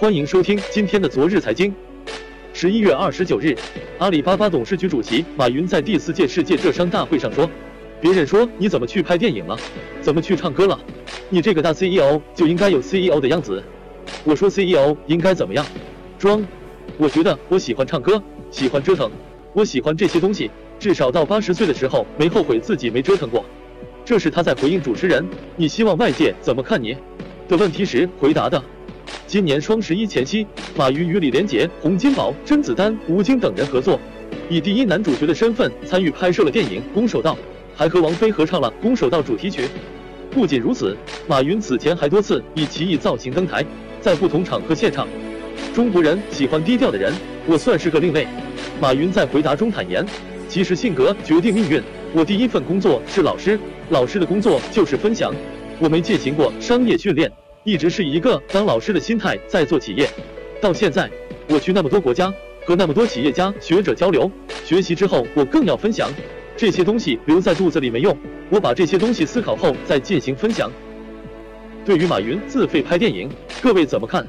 欢迎收听今天的昨日财经。十一月二十九日，阿里巴巴董事局主席马云在第四届世界浙商大会上说：“别人说你怎么去拍电影了，怎么去唱歌了？你这个大 CEO 就应该有 CEO 的样子。我说 CEO 应该怎么样？装。我觉得我喜欢唱歌，喜欢折腾，我喜欢这些东西。至少到八十岁的时候没后悔自己没折腾过。”这是他在回应主持人“你希望外界怎么看你”的问题时回答的。今年双十一前夕，马云与李连杰、洪金宝、甄子丹、吴京等人合作，以第一男主角的身份参与拍摄了电影《攻守道》，还和王菲合唱了《攻守道》主题曲。不仅如此，马云此前还多次以奇异造型登台，在不同场合献唱。中国人喜欢低调的人，我算是个另类。马云在回答中坦言：“其实性格决定命运。我第一份工作是老师，老师的工作就是分享。我没进行过商业训练。”一直是以一个当老师的心态在做企业，到现在，我去那么多国家，和那么多企业家、学者交流，学习之后，我更要分享。这些东西留在肚子里没用，我把这些东西思考后再进行分享。对于马云自费拍电影，各位怎么看？